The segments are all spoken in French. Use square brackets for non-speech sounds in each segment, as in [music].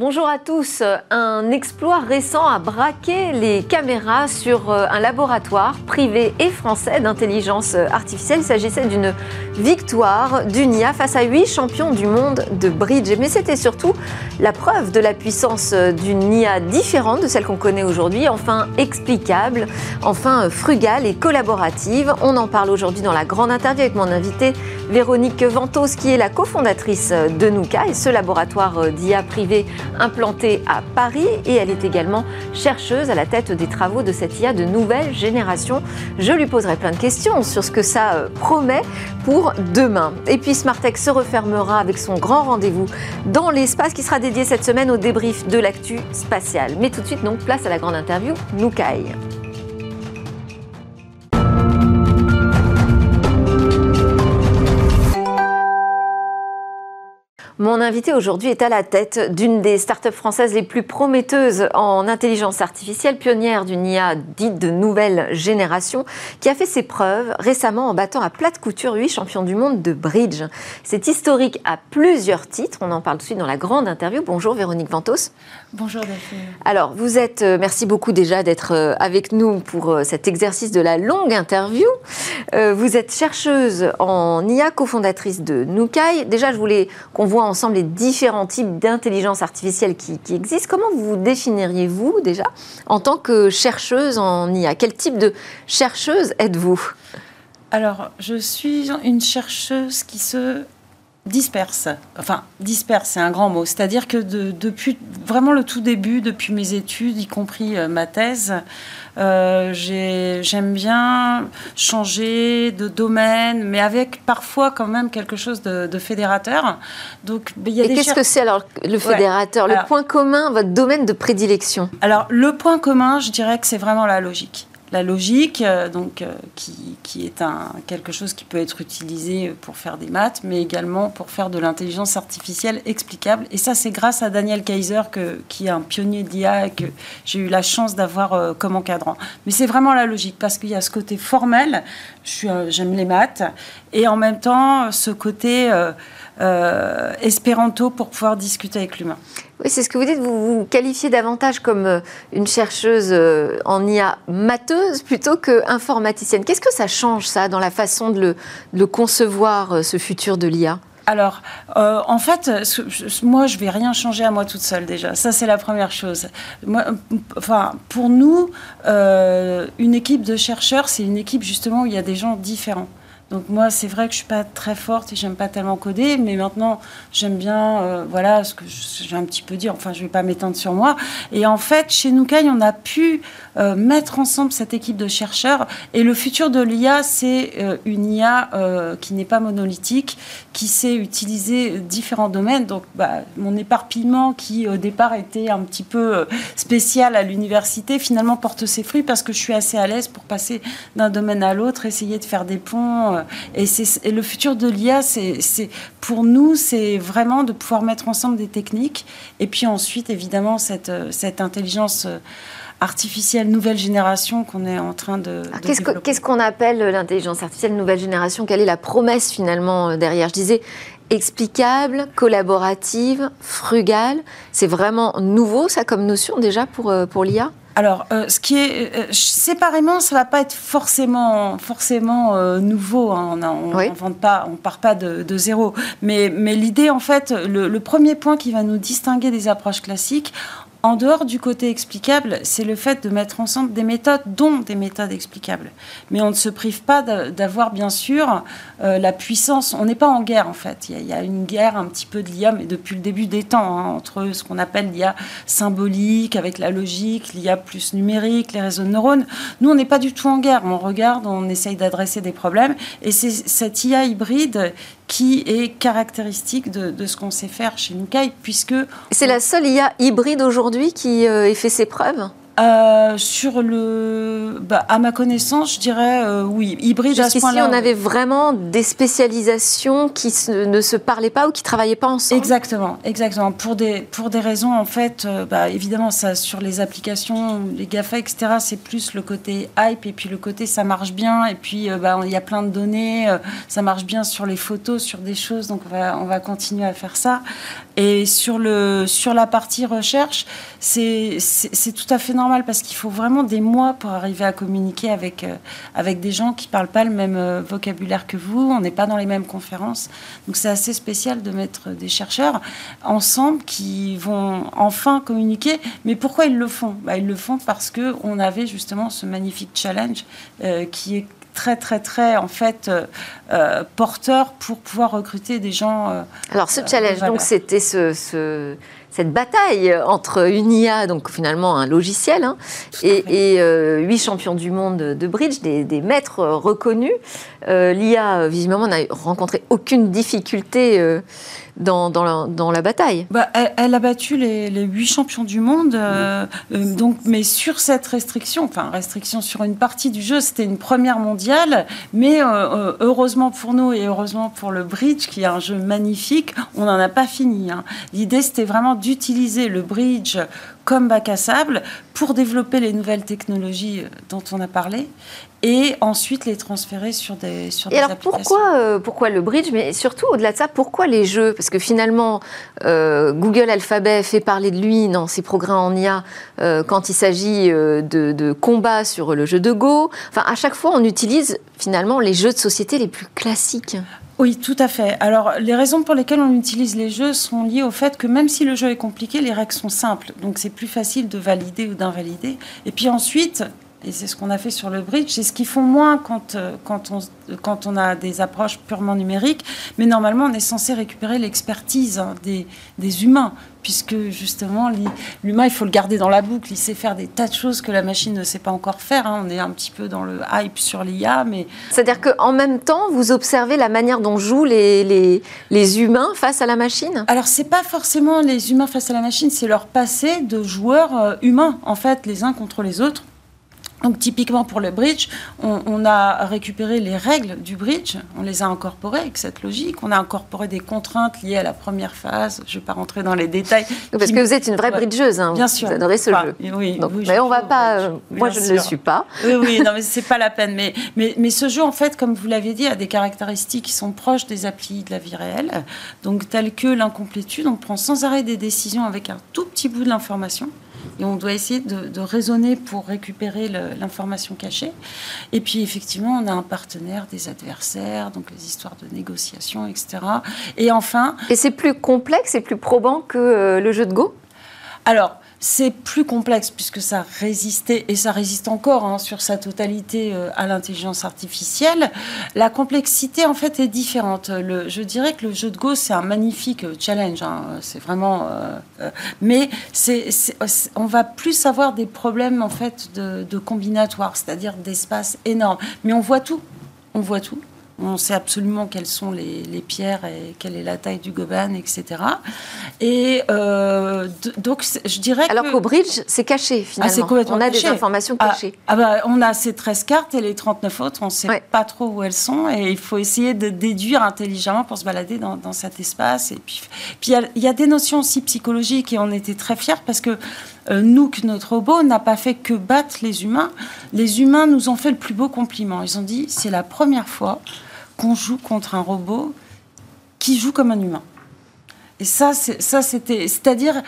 Bonjour à tous. Un exploit récent a braqué les caméras sur euh, un laboratoire privé et français d'intelligence artificielle. Il s'agissait d'une victoire d'une IA face à huit champions du monde de bridge. Mais c'était surtout la preuve de la puissance d'une IA différente de celle qu'on connaît aujourd'hui, enfin explicable, enfin frugale et collaborative. On en parle aujourd'hui dans la grande interview avec mon invité Véronique Ventos, qui est la cofondatrice de Nuka et ce laboratoire d'IA privé implantée à Paris et elle est également chercheuse à la tête des travaux de cette IA de nouvelle génération. Je lui poserai plein de questions sur ce que ça euh, promet pour demain. Et puis Smartech se refermera avec son grand rendez-vous dans l'espace qui sera dédié cette semaine au débrief de l'actu spatiale. Mais tout de suite, donc, place à la grande interview Nukai. Mon invité aujourd'hui est à la tête d'une des startups françaises les plus prometteuses en intelligence artificielle, pionnière d'une IA dite de nouvelle génération, qui a fait ses preuves récemment en battant à plate couture huit champions du monde de bridge. C'est historique à plusieurs titres. On en parle tout de suite dans la grande interview. Bonjour Véronique Ventos. Bonjour Delphine. Alors, vous êtes, euh, merci beaucoup déjà d'être euh, avec nous pour euh, cet exercice de la longue interview. vous êtes chercheuse en IA, cofondatrice de Nukai. Déjà, je voulais qu'on voit ensemble les différents types d'intelligence artificielle qui, existent. Comment vous définiriez-vous déjà en tant que chercheuse en IA Quel type de chercheuse êtes-vous? Alors, je suis une chercheuse qui se disperse. Enfin, disperse, c'est un grand mot. C'est-à-dire que depuis vraiment le tout début, depuis mes études, y compris euh, ma thèse, euh, j'aime bien changer de domaine, mais avec parfois quand même quelque chose de, fédérateur. Donc, il y a Et qu'est-ce que c'est alors le fédérateur? Le point commun, votre domaine de prédilection? Alors, le point commun, je dirais que c'est vraiment la logique la logique, euh, donc, euh, qui, est un, quelque chose qui peut être utilisé pour faire des maths, mais également pour faire de l'intelligence artificielle explicable. Et ça, c'est grâce à Daniel Kaiser, qui est un pionnier d'IA et que j'ai eu la chance d'avoir euh, comme encadrant. Mais c'est vraiment la logique, parce qu'il y a ce côté formel, j'aime les maths, et en même temps, ce côté... Espéranto pour pouvoir discuter avec l'humain. Oui, c'est ce que vous dites. Vous vous qualifiez davantage comme euh, une chercheuse euh, en IA matheuse plutôt qu'informaticienne. Qu'est-ce que ça change, ça, dans la façon de le, concevoir, ce futur de l'IA alors, en fait, moi, je vais rien changer à moi toute seule déjà. Ça, c'est la première chose. Enfin, pour nous, une équipe de chercheurs, c'est une équipe justement où il y a des gens différents. Donc moi, c'est vrai que je suis pas très forte et j'aime pas tellement coder, mais maintenant, j'aime bien, euh, voilà, ce que j'ai un petit peu dit. Enfin, je vais pas m'étendre sur moi. Et en fait, chez Nukai, on a pu euh, mettre ensemble cette équipe de chercheurs. Et le futur de l'IA, c'est euh, une IA qui n'est pas monolithique, qui sait utiliser différents domaines. Donc, bah, mon éparpillement, qui au départ était un petit peu spécial à l'université, finalement porte ses fruits parce que je suis assez à l'aise pour passer d'un domaine à l'autre, essayer de faire des ponts et, et le futur de l'IA, c'est pour nous, c'est vraiment de pouvoir mettre ensemble des techniques. Et puis ensuite, évidemment, cette, cette intelligence artificielle nouvelle génération qu'on est en train de. Qu'est-ce qu'on appelle l'intelligence artificielle nouvelle génération? Quelle est la promesse finalement euh, derrière? Je disais explicable, collaborative, frugale. C'est vraiment nouveau ça comme notion déjà pour, euh, pour l'IA alors, euh, ce qui est euh, séparément, ça va pas être forcément forcément euh, nouveau. Hein. On ne pas, on part pas de, zéro. Mais, mais l'idée, en fait, le, premier point qui va nous distinguer des approches classiques, en dehors du côté explicable, c'est le fait de mettre ensemble des méthodes, dont des méthodes explicables. Mais on ne se prive pas d'avoir, bien sûr, euh, la puissance. On n'est pas en guerre, en fait. Il y, a, une guerre un petit peu de l'IA, mais depuis le début des temps, hein, entre ce qu'on appelle l'IA symbolique, avec la logique, l'IA plus numérique, les réseaux de neurones. Nous, on n'est pas du tout en guerre. On regarde, on essaye d'adresser des problèmes. Et c'est cette IA hybride qui est caractéristique de, ce qu'on sait faire chez Nukai, puisque... C'est la seule IA hybride aujourd'hui qui euh, ait fait ses preuves Euh, sur le, bah, à ma connaissance, je dirais euh, oui, hybride à ce point-là. on avait vraiment des spécialisations qui ne se parlaient pas ou qui travaillaient pas ensemble. Exactement, exactement. Pour des pour des raisons en fait, euh, bah, évidemment, ça sur les applications, les Gafa, etc. C'est plus le côté hype et puis le côté ça marche bien et puis bah, il y a plein de données, ça marche bien sur les photos, sur des choses, donc on va on va continuer à faire ça. Et sur le sur la partie recherche, c'est c'est tout à fait normal parce qu'il faut vraiment des mois pour arriver à communiquer avec, euh, avec des gens qui ne parlent pas le même euh, vocabulaire que vous. On n'est pas dans les mêmes conférences. Donc c'est assez spécial de mettre des chercheurs ensemble qui vont enfin communiquer. Mais pourquoi ils le font? Bah, Ils le font parce qu'on avait justement ce magnifique challenge euh, qui est très très très en fait porteur pour pouvoir recruter des gens. Alors ce challenge, donc c'était ce, cette bataille entre une IA, donc finalement un logiciel, hein, et, euh, huit champions du monde de bridge, des, maîtres reconnus. Euh, L'IA, visiblement, n'a rencontré aucune difficulté euh, dans, dans, la, bataille. Bah, elle, a battu les, huit champions du monde, donc, mais sur cette restriction, enfin restriction sur une partie du jeu, c'était une première mondiale, mais heureusement pour nous et heureusement pour le bridge, qui est un jeu magnifique, on n'en a pas fini. Hein. L'idée, c'était vraiment d'utiliser le bridge comme bac à sable pour développer les nouvelles technologies dont on a parlé et ensuite les transférer sur des sur et alors Pourquoi, euh, pourquoi le bridge? Mais surtout, au-delà de ça, pourquoi les jeux? Parce que finalement, euh, Google Alphabet fait parler de lui dans ses programmes en IA euh, quand il s'agit de, de combat sur le jeu de Go. Enfin, à chaque fois, on utilise finalement les jeux de société les plus classiques. Oui, tout à fait. Alors, les raisons pour lesquelles on utilise les jeux sont liées au fait que même si le jeu est compliqué, les règles sont simples. Donc, c'est plus facile de valider ou d'invalider. Et puis ensuite, et c'est ce qu'on a fait sur le bridge, c'est ce qu'ils font moins quand, euh, quand, on, quand on a des approches purement numériques, mais normalement on est censé récupérer l'expertise hein, des, des, humains, puisque justement l'humain il faut le garder dans la boucle, il sait faire des tas de choses que la machine ne sait pas encore faire, hein. on est un petit peu dans le hype sur l'IA, mais... C'est-à-dire qu'en même temps vous observez la manière dont jouent les, les, les humains face à la machine? Alors c'est pas forcément les humains face à la machine, c'est leur passé de joueurs euh, humains, en fait, les uns contre les autres. Donc typiquement pour le bridge, on, a récupéré les règles du bridge, on les a incorporées avec cette logique, on a incorporé des contraintes liées à la première phase, je ne vais pas rentrer dans les détails. Parce que vous êtes une vraie bridgeuse, hein, bien sûr. vous adorez ce jeu. Oui, mais on va pas, euh, moi je ne le suis pas. Oui, oui, non mais c'est pas la peine. Mais, mais, mais ce jeu en fait, comme vous l'avez dit, a des caractéristiques qui sont proches des applis de la vie réelle, donc telles que l'incomplétude, on prend sans arrêt des décisions avec un tout petit bout de l'information et on doit essayer de, raisonner pour récupérer l'information cachée. Et puis effectivement, on a un partenaire, des adversaires, donc les histoires de négociation, etc. Et enfin... Et c'est plus complexe et plus probant que euh, le jeu de Go? Alors, c'est plus complexe puisque ça résistait et ça résiste encore hein, sur sa totalité euh, à l'intelligence artificielle. La complexité en fait est différente. Je dirais que le jeu de Go c'est un magnifique challenge. Hein. c'est vraiment, euh, euh, mais c'est, on va plus avoir des problèmes en fait de, de combinatoire, c'est-à-dire d'espace énorme. Mais on voit tout. On voit tout. On sait absolument quelles sont les, pierres et quelle est la taille du goban, etc. Et euh, donc, je dirais Alors qu'au bridge, c'est caché, ah, finalement. on a des informations ah, cachées. Ah, bah, on a ces 13 cartes et les 39 autres, on ne sait pas trop où elles sont. Et il faut essayer de déduire intelligemment pour se balader dans, cet espace. Et puis, puis il y, a des notions aussi psychologiques et on était très fiers parce que euh, nous, notre robot n'a pas fait que battre les humains. Les humains nous ont fait le plus beau compliment. Ils ont dit c'est la première fois qu'on joue contre un robot qui joue comme un humain. Et ça, ça c'était, c'est-à-dire,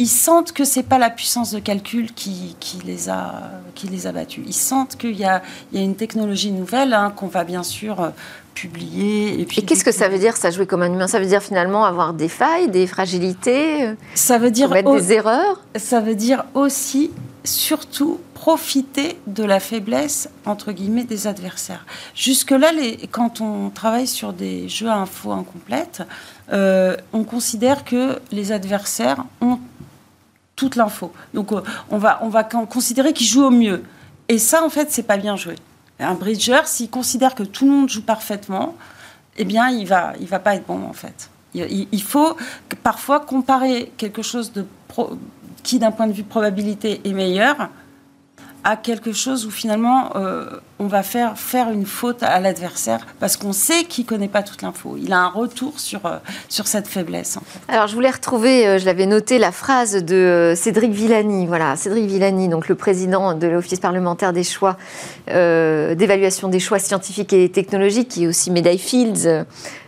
ils sentent que c'est pas la puissance de calcul qui, qui, les a, qui les a battus. Ils sentent qu'il y a, il y a une technologie nouvelle hein, qu'on va bien sûr euh, publier. Et, puis, et qu'est-ce que ça veut dire, ça jouer comme un humain? Ça veut dire finalement avoir des failles, des fragilités, euh, ça veut dire commettre des erreurs? Ça veut dire aussi, surtout, profiter de la faiblesse, entre guillemets, des adversaires. Jusque-là, quand on travaille sur des jeux à info incomplètes, euh, on considère que les adversaires ont toute l'info. Donc euh, on va, on va considérer qu'ils jouent au mieux. Et ça, en fait, c'est pas bien joué. Un bridger, s'il considère que tout le monde joue parfaitement, eh bien, il va, il va pas être bon, en fait. Il, il faut parfois comparer quelque chose de qui d'un point de vue probabilité est meilleur, à quelque chose où finalement euh, on va faire faire une faute à l'adversaire parce qu'on sait qu'il connaît pas toute l'info. Il a un retour sur euh, sur cette faiblesse. Alors je voulais retrouver, euh, je l'avais noté la phrase de Cédric Villani. Voilà, Cédric Villani, donc le président de l'Office parlementaire des choix d'évaluation des choix scientifiques et technologiques, qui est aussi médaille Fields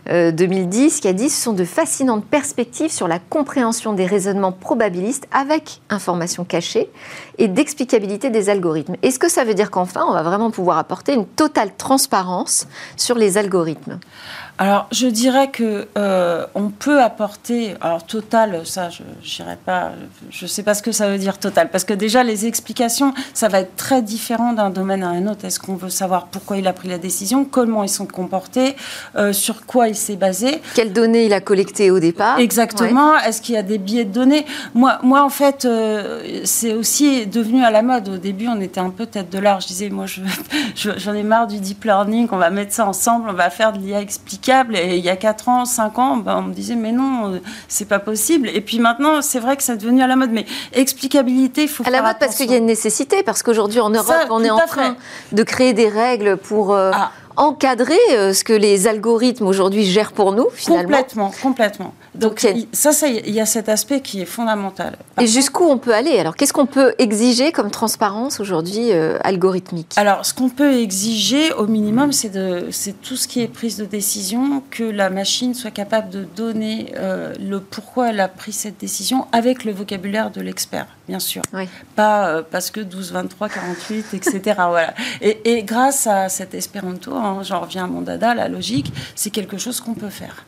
2010, qui a dit ce sont de fascinantes perspectives sur la compréhension des raisonnements probabilistes avec information cachée et d'explicabilité des algorithmes. Est-ce que ça veut dire qu'enfin, on va vraiment pouvoir apporter une totale transparence sur les algorithmes alors, je dirais que euh, on peut apporter, alors total, ça, je n'irai pas, je ne sais pas ce que ça veut dire total, parce que déjà les explications, ça va être très différent d'un domaine à un autre. Est-ce qu'on veut savoir pourquoi il a pris la décision, comment ils sont comportés, euh, sur quoi il s'est basé, quelles données il a collectées au départ, exactement. Est-ce qu'il y a des biais de données? Moi, moi, en fait, euh, c'est aussi devenu à la mode. Au début, on était un peu tête de l'art. Je disais, moi, [laughs] j'en ai marre du deep learning. On va mettre ça ensemble, on va faire de l'IA et il y a 4 ans, 5 ans, ben, on me disait mais non, euh, c'est pas possible. Et puis maintenant, c'est vrai que c'est devenu à la mode. Mais explicabilité, il faut à la mode parce qu'il y a une nécessité, parce qu'aujourd'hui en Europe, on est en train de créer des règles pour euh, ah. Encadrer euh, ce que les algorithmes aujourd'hui gèrent pour nous, finalement. Complètement, complètement. Donc, ça, ça, il y a cet aspect qui est fondamental. et jusqu'où on peut aller? Alors, qu'est-ce qu'on peut exiger comme transparence aujourd'hui euh, algorithmique? Alors, ce qu'on peut exiger au minimum, c'est tout ce qui est prise de décision, que la machine soit capable de donner euh, le pourquoi elle a pris cette décision avec le vocabulaire de l'expert, bien sûr. Pas euh, parce que 12, 23, 48, etc. voilà. Et, grâce à cet espéranto, hein, j'en reviens à mon dada, la logique, c'est quelque chose qu'on peut faire.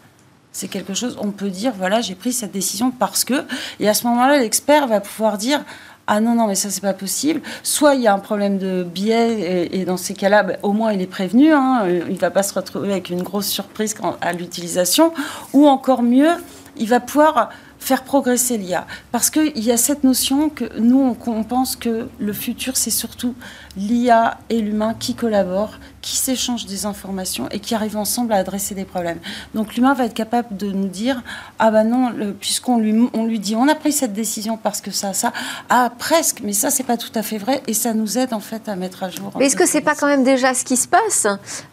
C'est quelque chose, on peut dire, voilà, j'ai pris cette décision parce que. Et à ce moment-là, l'expert va pouvoir dire, ah non, non, mais ça, c'est pas possible. Soit il y a un problème de biais, et, dans ces cas-là, ben, au moins il est prévenu, hein, euh, il va pas se retrouver avec une grosse surprise à l'utilisation. Ou encore mieux, il va pouvoir faire progresser l'IA. Parce qu'il y a cette notion que nous, on pense que le futur, c'est surtout l'IA et l'humain qui collaborent, qui s'échangent des informations et qui arrivent ensemble à adresser des problèmes. Donc l'humain va être capable de nous dire ah ben non, puisqu'on lui, on lui dit on a pris cette décision parce que ça, ça, ah presque, mais ça c'est pas tout à fait vrai et ça nous aide en fait à mettre à jour. Mais est-ce que c'est pas quand même déjà ce qui se passe?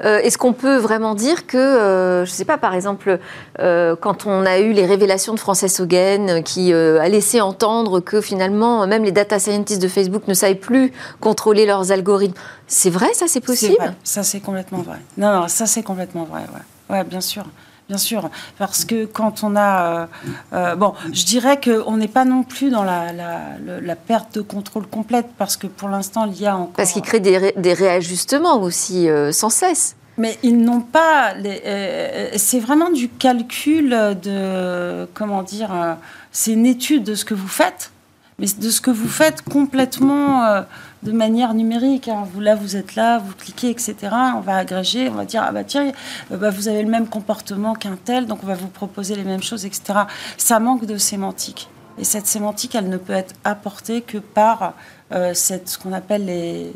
Euh, Est-ce qu'on peut vraiment dire que, euh, je sais pas, par exemple, euh, quand on a eu les révélations de Frances Hogan qui a laissé entendre que finalement même les data scientists de Facebook ne savaient plus contrôler leurs algorithmes. C'est vrai, ça, c'est possible Ça, c'est complètement vrai. Non, non, ça, c'est complètement vrai. Ouais, ouais bien sûr. Bien sûr, parce que quand on a... Euh, euh, bon, je dirais qu'on n'est pas non plus dans la, la, perte de contrôle complète, parce que pour l'instant, il y a encore... Parce qu'il crée des, des, réajustements aussi, euh, sans cesse. Mais ils n'ont pas... c'est vraiment du calcul de... Comment dire C'est une étude de ce que vous faites, mais de ce que vous faites complètement de manière numérique. Hein. Vous, là, vous êtes là, vous cliquez, etc. On va agréger, on va dire, ah bah tiens, euh, bah, vous avez le même comportement qu'un tel, donc on va vous proposer les mêmes choses, etc. Ça manque de sémantique. Et cette sémantique, elle ne peut être apportée que par euh, cette, ce qu'on appelle les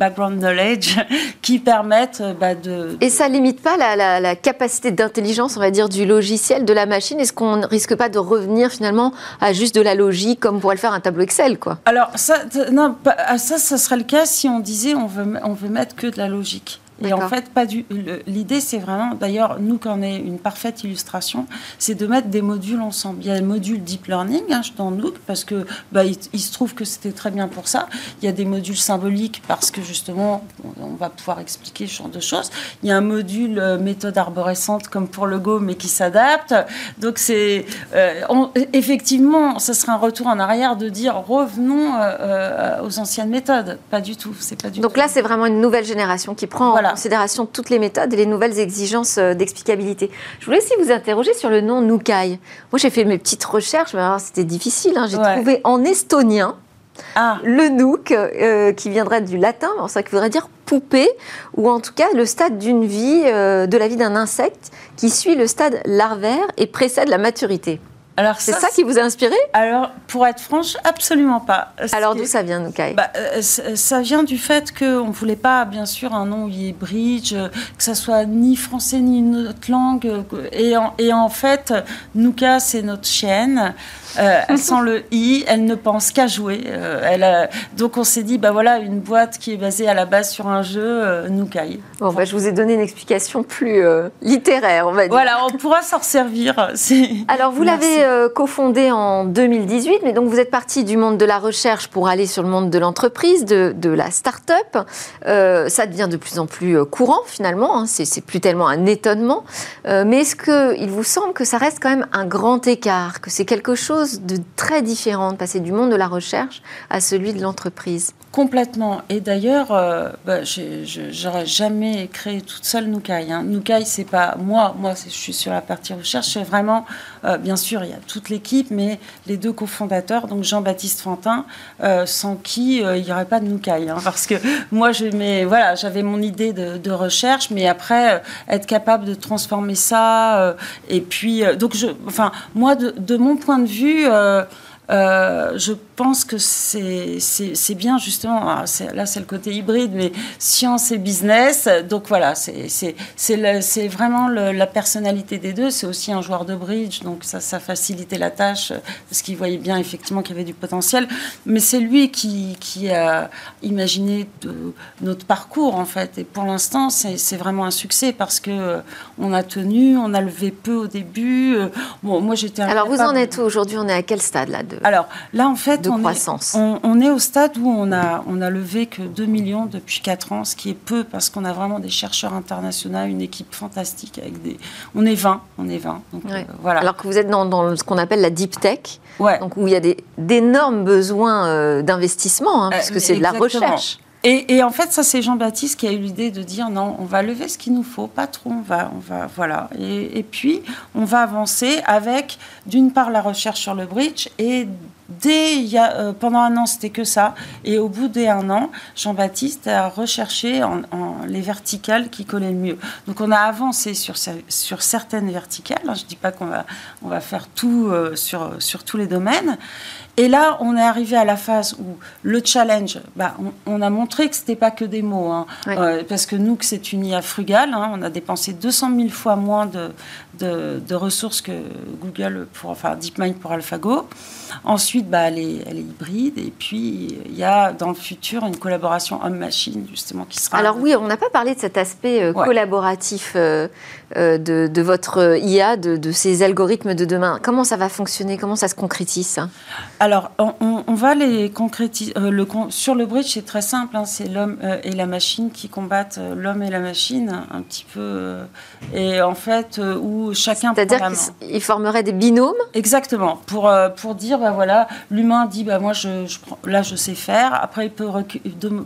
background knowledge [laughs] qui permettent euh, bah, de... Et ça limite pas la, capacité d'intelligence, on va dire, du logiciel, de la machine Est-ce qu'on ne risque pas de revenir finalement à juste de la logique comme pourrait le faire un tableau Excel quoi? Alors ça, non, ça, ça serait le cas si on disait on veut, on veut mettre que de la logique. Et en fait, pas du. L'idée, c'est vraiment, d'ailleurs, nous, quand on est une parfaite illustration, c'est de mettre des modules ensemble. Il y a le module deep learning hein, dans Nook parce que bah, il, se trouve que c'était très bien pour ça. Il y a des modules symboliques parce que justement, on va pouvoir expliquer ce genre de choses. Il y a un module euh, méthode arborescente comme pour le Go, mais qui s'adapte. Donc c'est euh, effectivement, ce serait un retour en arrière de dire revenons euh, aux anciennes méthodes. Pas du tout. C'est pas du. Donc là, c'est vraiment une nouvelle génération qui prend voilà considération toutes les méthodes et les nouvelles exigences euh, d'explicabilité. Je voulais aussi vous interroger sur le nom Nukai. Moi, j'ai fait mes petites recherches, mais c'était difficile. Hein. J'ai trouvé en estonien ah. le Nook, euh, qui viendrait du latin, ça qui voudrait dire poupée, ou en tout cas le stade d'une vie, euh, de la vie d'un insecte, qui suit le stade larvaire et précède la maturité. Alors C'est ça, qui vous a inspiré? Alors, pour être franche, absolument pas. Alors d'où ça vient, Nukai bah, euh, Ça vient du fait qu'on ne voulait pas, bien sûr, un nom bridge, euh, que ça soit ni français ni une autre langue. Euh, et en, et en fait, Nuka, c'est notre chienne. Euh, elle sent le i, elle ne pense qu'à jouer. Euh, elle, donc on s'est dit, bah voilà, une boîte qui est basée à la base sur un jeu, euh, Nukai. Bon, bah, je vous ai donné une explication plus littéraire, on va dire. Voilà, on pourra s'en servir. [laughs] Alors vous l'avez cofondé en 2018, mais donc vous êtes parti du monde de la recherche pour aller sur le monde de l'entreprise, de, de, la start-up. ça devient de plus en plus courant finalement, hein. c'est plus tellement un étonnement. mais est-ce qu'il vous semble que ça reste quand même un grand écart, que c'est quelque chose de très différent de passer du monde de la recherche à celui de l'entreprise. Complètement. Et d'ailleurs, euh, bah, j'aurais jamais créé toute seule Nukai. Hein. Nukai, c'est pas moi. Moi, je suis sur la partie recherche. C'est vraiment, euh, bien sûr, il y a toute l'équipe, mais les deux cofondateurs, donc Jean-Baptiste Fantin, euh, sans qui il n'y aurait pas de Nukai. Hein. parce que moi, voilà, j'avais mon idée de, recherche, mais après, être capable de transformer ça. et puis, donc, enfin, moi, de, de, mon point de vue, je pense que c'est bien justement, ah, là c'est le côté hybride, mais science et business. Donc voilà, c'est vraiment la personnalité des deux. C'est aussi un joueur de bridge, donc ça, ça facilitait la tâche parce qu'il voyait bien effectivement qu'il y avait du potentiel. Mais c'est lui qui, qui, a imaginé de, notre parcours en fait. Et pour l'instant, c'est vraiment un succès parce que euh, on a tenu, on a levé peu au début. Euh, bon, moi j'étais. Alors vous en êtes aujourd'hui? On est à quel stade là de alors là, en fait, on, croissance. Est, on, est au stade où on a, on a levé que 2 millions depuis 4 ans, ce qui est peu parce qu'on a vraiment des chercheurs internationaux, une équipe fantastique avec des. On est 20, on est 20. Euh, voilà. Alors que vous êtes dans, ce qu'on appelle la deep tech, donc où il y a d'énormes besoins euh, d'investissement, hein, puisque c'est de la recherche. Et, en fait, ça, c'est Jean-Baptiste qui a eu l'idée de dire non, on va lever ce qu'il nous faut, pas trop, on va, on va voilà. Et, puis, on va avancer avec, d'une part, la recherche sur le bridge et Dès il y a, euh, pendant un an, c'était que ça. Et au bout d'un an, Jean-Baptiste a recherché en, les verticales qui collaient le mieux. Donc on a avancé sur, sur certaines verticales. Je ne dis pas qu'on va, on va faire tout euh, sur, sur tous les domaines. Et là, on est arrivé à la phase où le challenge, bah, on, a montré que ce n'était pas que des mots, hein. euh, parce que nous, que c'est une IA frugale, hein. on a dépensé 200 000 fois moins de, de, ressources que Google, pour, enfin DeepMind pour AlphaGo. Ensuite, bah, elle, est, elle est hybride, et puis il y a dans le futur une collaboration homme-machine, justement, qui sera... Alors oui, on n'a pas parlé de cet aspect euh, collaboratif euh, de, de, votre IA, de, de, ces algorithmes de demain. Comment ça va fonctionner? Comment ça se concrétise alors, on, va les concrétiser. Euh, le, sur le bridge, c'est très simple. Hein, c'est l'homme euh, et la machine qui combattent euh, l'homme et la machine, un petit peu. et en fait, où chacun. C'est-à-dire qu'ils formeraient des binômes? Exactement. Pour, pour dire, bah voilà, l'humain dit, bah moi, je, là, je sais faire. Après, il peut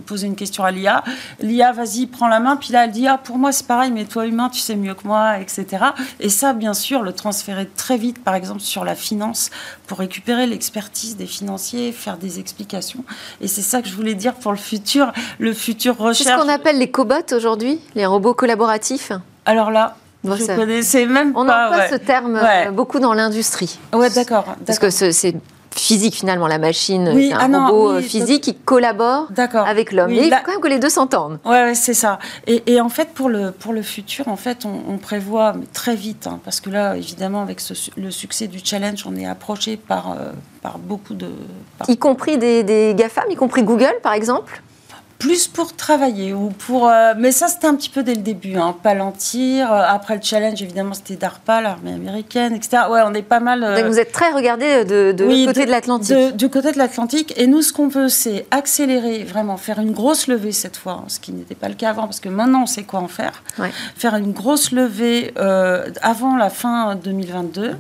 poser une question à l'IA. L'IA, vas-y, prends la main. Puis là, elle dit, ah, pour moi, c'est pareil, mais toi, humain, tu sais mieux que moi, etc. Et ça, bien sûr, le transférer très vite, par exemple, sur la finance, pour récupérer l'expertise des financiers, faire des explications. Et c'est ça que je voulais dire pour le futur, le futur recherche. C'est ce qu'on appelle les cobots aujourd'hui, les robots collaboratifs. Alors là, je connaissais même on pas. On emploie ce terme euh, beaucoup dans l'industrie. Ouais, d'accord. Parce que c'est physique finalement, la machine, oui, un ah robot euh, physique qui collabore avec l'homme. Il faut quand même que les deux s'entendent. Oui, ouais, c'est ça. Et, en fait, pour le, pour le futur, en fait, on, prévoit très vite, hein, parce que là, évidemment, avec le succès du challenge, on est approché par, euh, par beaucoup de... Y compris des, des GAFAM, y compris Google, par exemple? Plus pour travailler ou pour. Euh, mais ça, c'était un petit peu dès le début. Hein, Palantir. Euh, après le challenge, évidemment, c'était DARPA, l'armée américaine, etc. Ouais, on est pas mal. Euh, vous êtes très regardé de, de côté de, l'Atlantique. du côté de l'Atlantique. Et nous, ce qu'on veut, c'est accélérer, vraiment, faire une grosse levée cette fois, hein, ce qui n'était pas le cas avant, parce que maintenant, on sait quoi en faire. Faire une grosse levée avant la fin 2022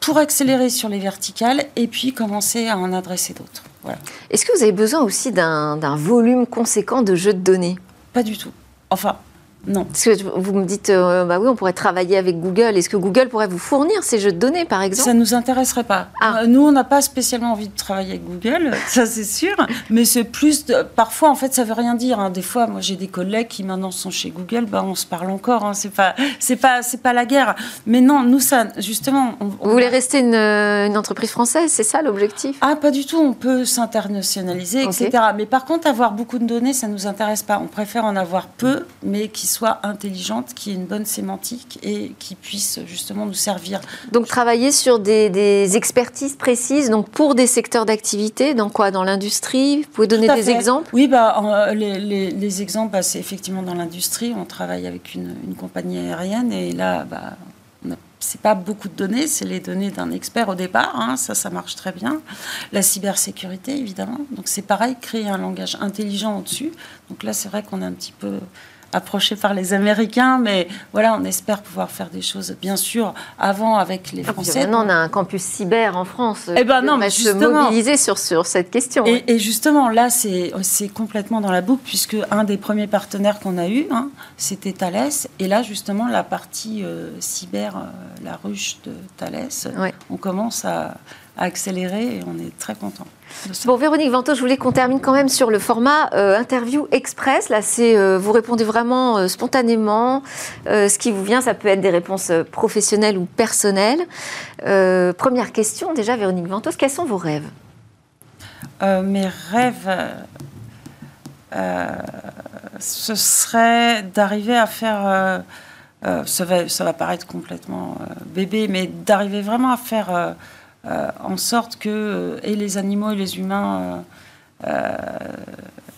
pour accélérer sur les verticales et puis commencer à en adresser d'autres. Est-ce que vous avez besoin aussi d'un volume conséquent de jeux de données? Pas du tout. Enfin, Non. Parce que vous me dites, euh, bah oui, on pourrait travailler avec Google. Est-ce que Google pourrait vous fournir ces jeux de données, par exemple? Ça ne nous intéresserait pas. Ah. Euh, Nous, on n'a pas spécialement envie de travailler avec Google, [laughs] ça c'est sûr. Mais c'est plus. de- Parfois, en fait, ça veut rien dire. hein. Des fois, moi, j'ai des collègues qui maintenant sont chez Google, bah, on se parle encore. hein. C'est pas, c'est pas, c'est pas la guerre. Mais non, nous, ça, justement. on- on- Vous voulez rester une, une entreprise française, c'est ça l'objectif? Ah, pas du tout. On peut s'internationaliser, etc. Mais par contre, avoir beaucoup de données, ça nous intéresse pas. On préfère en avoir peu, mais qui soient intelligentes, qui aient une bonne sémantique et qui puissent justement nous servir. Donc travailler sur des, des expertises précises, donc pour des secteurs d'activité, dans quoi? Dans l'industrie? Vous pouvez donner des fait. exemples? Oui, bah, euh, les, les- les exemples, bah, c'est effectivement dans l'industrie. On travaille avec une, une compagnie aérienne et là, bah, on a- c'est pas beaucoup de données, c'est les données d'un expert au départ. hein, ça, ça marche très bien. La cybersécurité, évidemment. Donc c'est pareil, créer un langage intelligent au-dessus. Donc là, c'est vrai qu'on est un petit peu approché par les Américains, mais voilà, on espère pouvoir faire des choses, bien sûr, avant avec les Ah, Français. Maintenant, on a un campus cyber en France. Eh ben qui non, mais se mobiliser sur, sur cette question. Et, et justement, là, c'est c'est complètement dans la boucle, puisque un des premiers partenaires qu'on a eu, hein, c'était Thales. Et là, justement, la partie euh, cyber, euh, la ruche de Thales, Ouais. on commence à, à accélérer et on est très content. Bon, Véronique Vento, je voulais qu'on termine quand même sur le format euh, interview express. Là, c'est euh, vous répondez vraiment euh, spontanément. Ce qui vous vient, ça peut être des réponses professionnelles ou personnelles. Première question, déjà, Véronique Ventos, quels sont vos rêves? Mes rêves, ce serait d'arriver à faire. ça, va, ça va paraître complètement bébé, mais d'arriver vraiment à faire en sorte que euh, et les animaux et les humains euh, euh,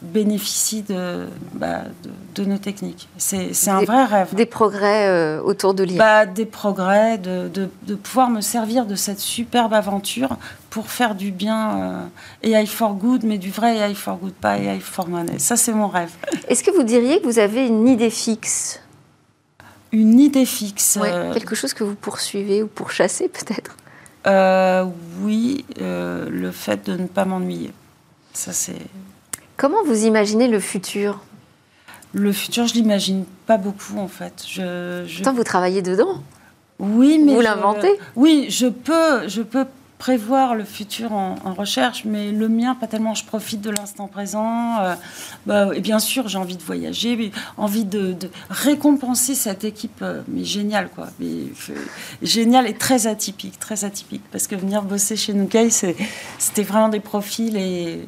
bénéficient de, bah, de, de nos techniques. C'est un Des- vrai rêve. Des progrès euh, autour de l'IA Bah, des progrès, de, pouvoir me servir de cette superbe aventure pour faire du bien euh, AI for good, mais du vrai AI for good, pas AI for money. Ça, c'est mon rêve. Est-ce que vous diriez que vous avez une idée fixe? Une idée fixe. Ouais, euh, Quelque chose que vous poursuivez ou pourchassez peut-être? Euh, oui, euh, le fait de ne pas m'ennuyer. Ça, c'est. Comment vous imaginez le futur? Le futur, je l'imagine pas beaucoup, en fait. Je, je- Pourtant, vous travaillez dedans. Oui, mais Vous l'inventez? Oui, je peux, je peux prévoir le futur en, en recherche, mais le mien, pas tellement. Je profite de l'instant présent. euh, bah, et bien sûr, j'ai envie de voyager, mais envie de, de récompenser cette équipe, euh, mais géniale, quoi. Mais, euh, géniale et très atypique, très atypique, parce que venir bosser chez Nukai, c'était vraiment des profils et,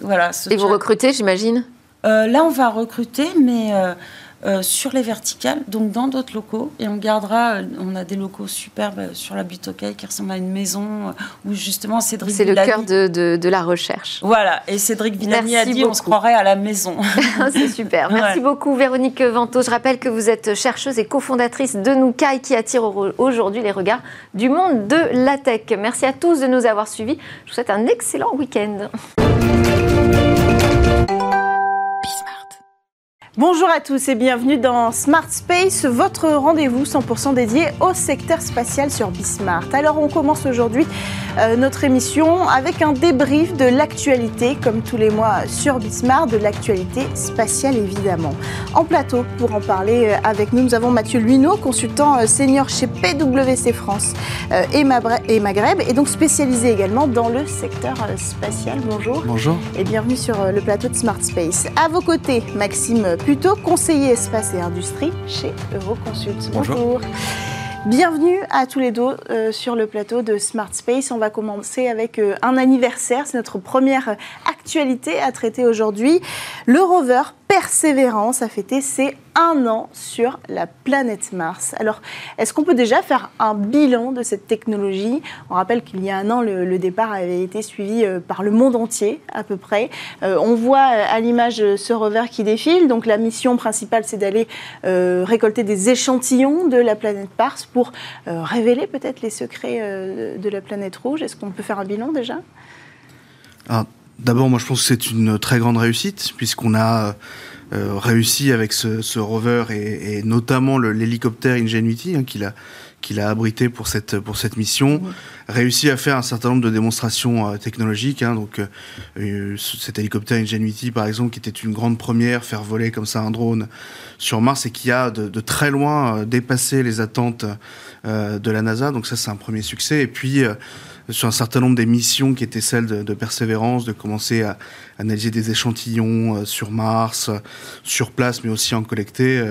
voilà. ce Et vous recrutez, j'imagine? Là, on va recruter, mais euh, sur les verticales, donc dans d'autres locaux. Et on gardera, euh, on a des locaux superbes euh, sur la butte aux Cailles qui ressemblent à une maison où justement Cédric C'est le cœur de, de- de la recherche. Voilà, et Cédric Villani a dit on se croirait à la maison. [laughs] C'est super. Merci Ouais. beaucoup, Véronique Vento. Je rappelle que vous êtes chercheuse et cofondatrice de Nukai qui attire au- aujourd'hui les regards du monde de la tech. Merci à tous de nous avoir suivis. Je vous souhaite un excellent week-end. Bonjour à tous et bienvenue dans Smart Space, votre rendez-vous 100% dédié au secteur spatial sur Bismart. Alors on commence aujourd'hui euh, notre émission avec un débrief de l'actualité, comme tous les mois sur Bismart, de l'actualité spatiale évidemment. En plateau, pour en parler euh, avec nous, nous avons Mathieu Luineau, consultant euh, senior chez PwC France euh, et, Mabre- et Maghreb, et donc spécialisé également dans le secteur spatial. Bonjour Bonjour. et bienvenue sur le plateau de Smart Space. À vos côtés, Maxime Puto, conseiller espace et industrie chez Euroconsult. Bonjour. Bienvenue à tous les deux euh, sur le plateau de Smart Space. On va commencer avec euh, un anniversaire. C'est notre première à traiter aujourd'hui. Le rover Persévérance a fêté ses un an sur la planète Mars. Alors, est-ce qu'on peut déjà faire un bilan de cette technologie? On rappelle qu'il y a un an, le, départ avait été suivi euh, par le monde entier, à peu près. Euh, on voit euh, à l'image ce rover qui défile. Donc, la mission principale, c'est d'aller récolter des échantillons de la planète Mars pour révéler peut-être les secrets de la planète rouge. Est-ce qu'on peut faire un bilan déjà? Alors, D'abord, moi je pense que c'est une très grande réussite, puisqu'on a euh, réussi avec ce, ce rover et, et notamment l'hélicoptère Ingenuity, hein, qu'il a, abrité pour cette, pour cette mission, réussi à faire un certain nombre de démonstrations euh, technologiques. Hein, donc, euh, cet hélicoptère Ingenuity, par exemple, qui était une grande première, faire voler comme ça un drone sur Mars et qui a de, de très loin dépassé les attentes de la NASA. Donc ça, c'est un premier succès. Et puis sur un certain nombre des missions qui étaient celles de, persévérance, de commencer à analyser des échantillons sur Mars, sur place, mais aussi en collecté,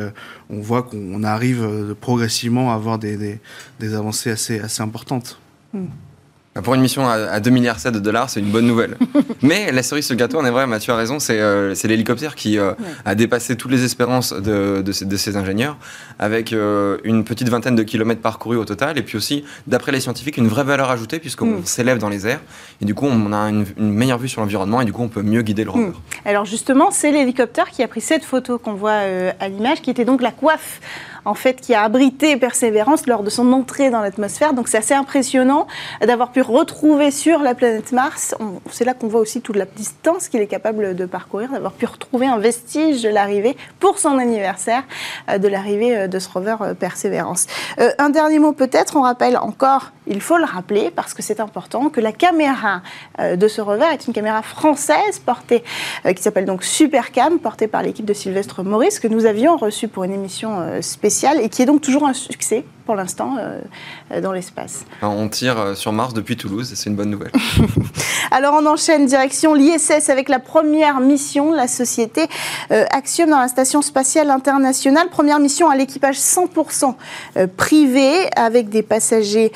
on voit qu'on arrive progressivement à avoir des, avancées assez, assez importantes. Hmm. Pour une mission à, 2 milliards de dollars, c'est une bonne nouvelle. [laughs] Mais la cerise sur le gâteau, on est vrai, Mathieu a raison, c'est euh, l'hélicoptère qui euh, a dépassé toutes les espérances de, de, ces, ingénieurs, avec euh, une petite vingtaine de kilomètres parcourus au total, et puis aussi, d'après les scientifiques, une vraie valeur ajoutée, puisqu'on hmm. s'élève dans les airs, et du coup, on a une, meilleure vue sur l'environnement, et du coup, on peut mieux guider le rover. Hmm. Alors justement, c'est l'hélicoptère qui a pris cette photo qu'on voit à l'image, qui était donc la coiffe en fait, qui a abrité Persévérance lors de son entrée dans l'atmosphère. Donc c'est assez impressionnant d'avoir pu retrouver sur la planète Mars. C'est là qu'on voit aussi toute la distance qu'il est capable de parcourir, d'avoir pu retrouver un vestige de l'arrivée pour son anniversaire euh, de l'arrivée euh, de ce rover euh, Persévérance. un dernier mot peut-être, on rappelle encore, il faut le rappeler parce que c'est important, que la caméra de ce rover est une caméra française portée, qui s'appelle donc Supercam, portée par l'équipe de Sylvestre Maurice, que nous avions reçue pour une émission spéciale et qui est donc toujours un succès pour l'instant euh, dans l'espace. On tire euh, sur Mars depuis Toulouse, c'est une bonne nouvelle. [laughs] Alors on enchaîne direction l'ISS avec la première mission de la société euh, Axiom dans la Station spatiale internationale. Première mission à l'équipage 100% privé avec des passagers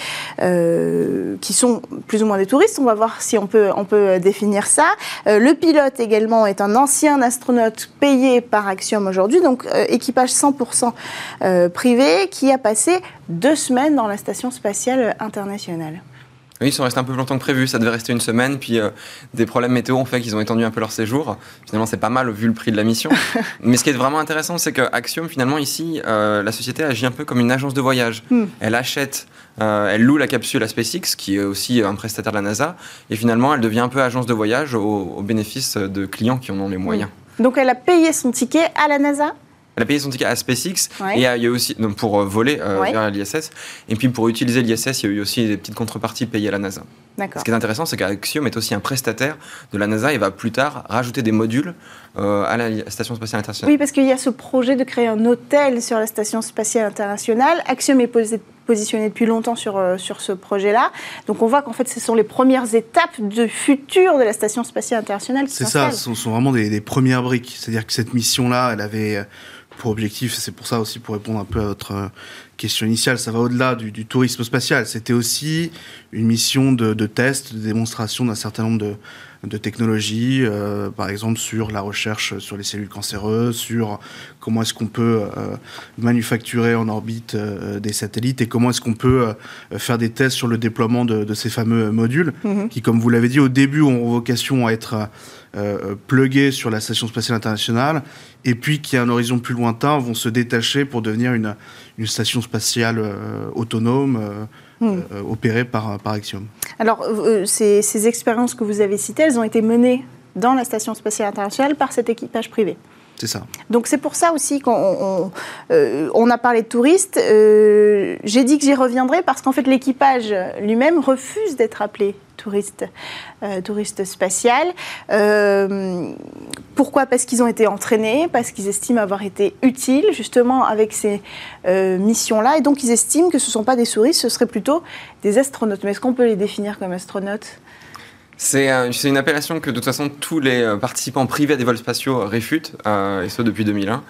qui sont plus ou moins des touristes. On va voir si on peut, on peut définir ça. le pilote également est un ancien astronaute payé par Axiom aujourd'hui, donc équipage 100% privé qui a passé deux semaines dans la Station spatiale internationale. Oui, ils sont restés un peu plus longtemps que prévu. Ça devait rester une semaine, puis euh, des problèmes météo ont fait qu'ils ont étendu un peu leur séjour. Finalement, c'est pas mal vu le prix de la mission. [laughs] Mais ce qui est vraiment intéressant, c'est que Axiom, finalement, ici, euh, la société agit un peu comme une agence de voyage. Hmm. Elle achète, euh, elle loue la capsule à SpaceX, qui est aussi un prestataire de la NASA, et finalement, elle devient un peu agence de voyage au, bénéfice de clients qui en ont les moyens. Donc, elle a payé son ticket à la NASA? Elle a payé son ticket à SpaceX et il y a aussi donc pour euh, voler euh, vers l'ISS. Et puis pour utiliser l'ISS, il y a eu aussi des petites contreparties payées à la NASA. Ce qui est intéressant, c'est qu'Axiom est aussi un prestataire de la NASA et va plus tard rajouter des modules euh, à la Station spatiale internationale. Oui, parce qu'il y a ce projet de créer un hôtel sur la Station spatiale internationale. Axiom est positionné depuis longtemps sur, sur ce projet-là. Donc on voit qu'en fait, ce sont les premières étapes du futur de la Station spatiale internationale. C'est ça, ce sont, vraiment des, des premières briques. C'est-à-dire que cette mission-là, elle avait pour objectif, c'est pour ça aussi, pour répondre un peu à votre euh, question initiale, ça va au-delà du, tourisme spatial. C'était aussi une mission de, test, de démonstration d'un certain nombre de, technologies, euh, par exemple sur la recherche sur les cellules cancéreuses, sur comment est-ce qu'on peut euh, manufacturer en orbite des satellites et comment est-ce qu'on peut faire des tests sur le déploiement de, ces fameux modules, mm-hmm. qui, comme vous l'avez dit, au début ont vocation à être euh, plugués sur la Station spatiale internationale, et puis qui, à un horizon plus lointain, vont se détacher pour devenir une, une station spatiale euh, autonome. Euh, opérée par, par Axiom. Alors, ces, ces expériences que vous avez citées, elles ont été menées dans la Station spatiale internationale par cet équipage privé. C'est ça. Donc c'est pour ça aussi qu'on on, a parlé de touristes. J'ai dit que j'y reviendrai parce qu'en fait l'équipage lui-même refuse d'être appelé touriste, euh, touriste spatial. Euh, pourquoi? Parce qu'ils ont été entraînés, parce qu'ils estiment avoir été utiles justement avec ces euh, missions-là, et donc ils estiment que ce ne sont pas des souristes, ce seraient plutôt des astronautes. Mais est-ce qu'on peut les définir comme astronautes? C'est une appellation que de toute façon tous les participants privés à des vols spatiaux réfutent, et ce depuis 2001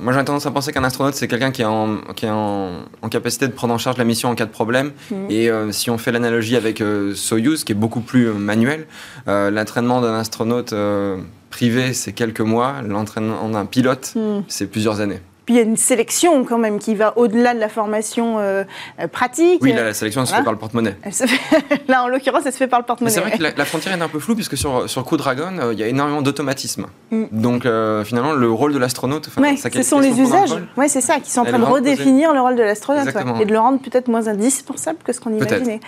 moi j'ai tendance à penser qu'un astronaute c'est quelqu'un qui est, en, qui est en, capacité de prendre en charge la mission en cas de problème. Mhm. Et euh, si on fait l'analogie avec euh, Soyuz, qui est beaucoup plus euh, manuel, l'entraînement d'un astronaute privé c'est quelques mois, l'entraînement d'un pilote mhm. c'est plusieurs années. Puis il y a une sélection quand même qui va au-delà de la formation euh, euh, pratique. Oui, la, sélection, elle se fait par le porte-monnaie. [laughs] Là, en l'occurrence, elle se fait par le porte-monnaie. C'est vrai que la, frontière est un peu floue puisque sur, sur Crew Dragon, euh, il y a énormément d'automatisme. Mm. Donc finalement, le rôle de l'astronaute, ouais, ce sont les usages. Oui, c'est ça, qui sont en train de redéfinir le rôle de l'astronaute et de le rendre peut-être moins indispensable que ce qu'on imaginait.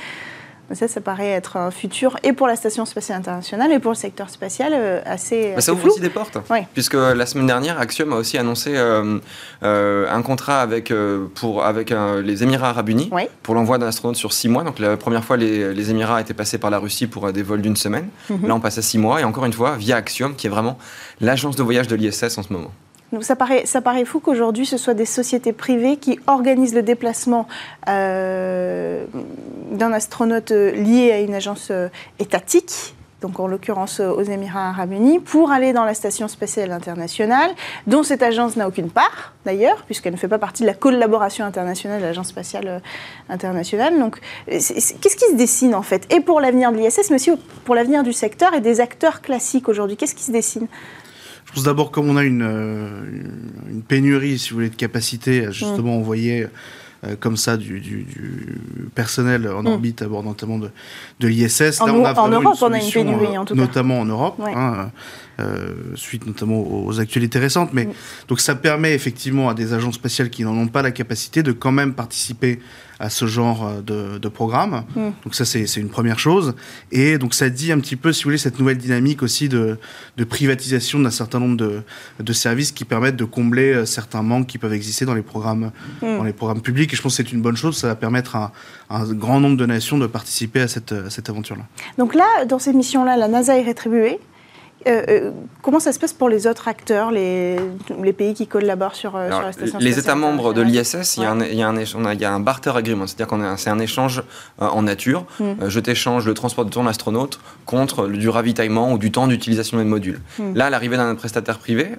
Ça, ça paraît être un futur et pour la Station spatiale internationale et pour le secteur spatial euh, assez, assez ça ouvre flou. aussi des portes, Oui. puisque la semaine dernière, Axiom a aussi annoncé euh, euh, un contrat avec, euh, pour, avec euh, les Émirats Arabes Unis Oui. pour l'envoi d'un astronaute sur six mois. Donc la première fois, les, les Émirats étaient passés par la Russie pour euh, des vols d'une semaine. Mhm. Là, on passe à six mois, et encore une fois, via Axiom, qui est vraiment l'agence de voyage de l'ISS en ce moment. Ça paraît, fou qu'aujourd'hui ce soit des sociétés privées qui organisent le déplacement euh, d'un astronaute euh, lié à une agence euh, étatique. Donc en l'occurrence aux Émirats Arabes Unis, pour aller dans la station spatiale internationale, dont cette agence n'a aucune part d'ailleurs, puisqu'elle ne fait pas partie de la collaboration internationale de l'agence spatiale internationale. Donc qu'est-ce qui se dessine en fait? Et pour l'avenir de l'ISS, mais aussi pour l'avenir du secteur et des acteurs classiques aujourd'hui, qu'est-ce qui se dessine? Pense d'abord, comme on a une, euh, une pénurie, si vous voulez, de capacité à justement envoyer euh, comme ça du, du- du personnel en Mm. orbite à bord notamment de, de l'ISS. En Là, on a en Europe, on a une pénurie, euh, en tout cas. Notamment en Europe, Ouais. hein, suite notamment aux actualités récentes. Mais donc ça permet effectivement à des agences spatiales qui n'en ont pas la capacité de quand même participer à ce genre euh, de, de programme. Mm. Donc ça, c'est une première chose. Et donc ça dit un petit peu, si vous voulez, cette nouvelle dynamique aussi de, de privatisation d'un certain nombre de, de services qui permettent de combler euh, certains manques qui peuvent exister dans les programmes, Mm. dans les programmes publics. Et je pense que c'est une bonne chose. Ça va permettre à, à un grand nombre de nations de participer à cette, à cette aventure-là. Donc là, dans ces missions-là, la NASA est rétribuée. Euh, euh, comment ça se passe pour les autres acteurs, les, les pays qui collaborent sur, euh, Alors, sur la station les États membres de l'ISS, il, y a un- y y a barter agreement, c'est-à-dire qu'on a- c'est un échange euh, en nature. Mm. Euh, je t'échange le transport de ton astronaute contre du ravitaillement ou du temps d'utilisation des modules. Mm. Là, l'arrivée d'un prestataire privé,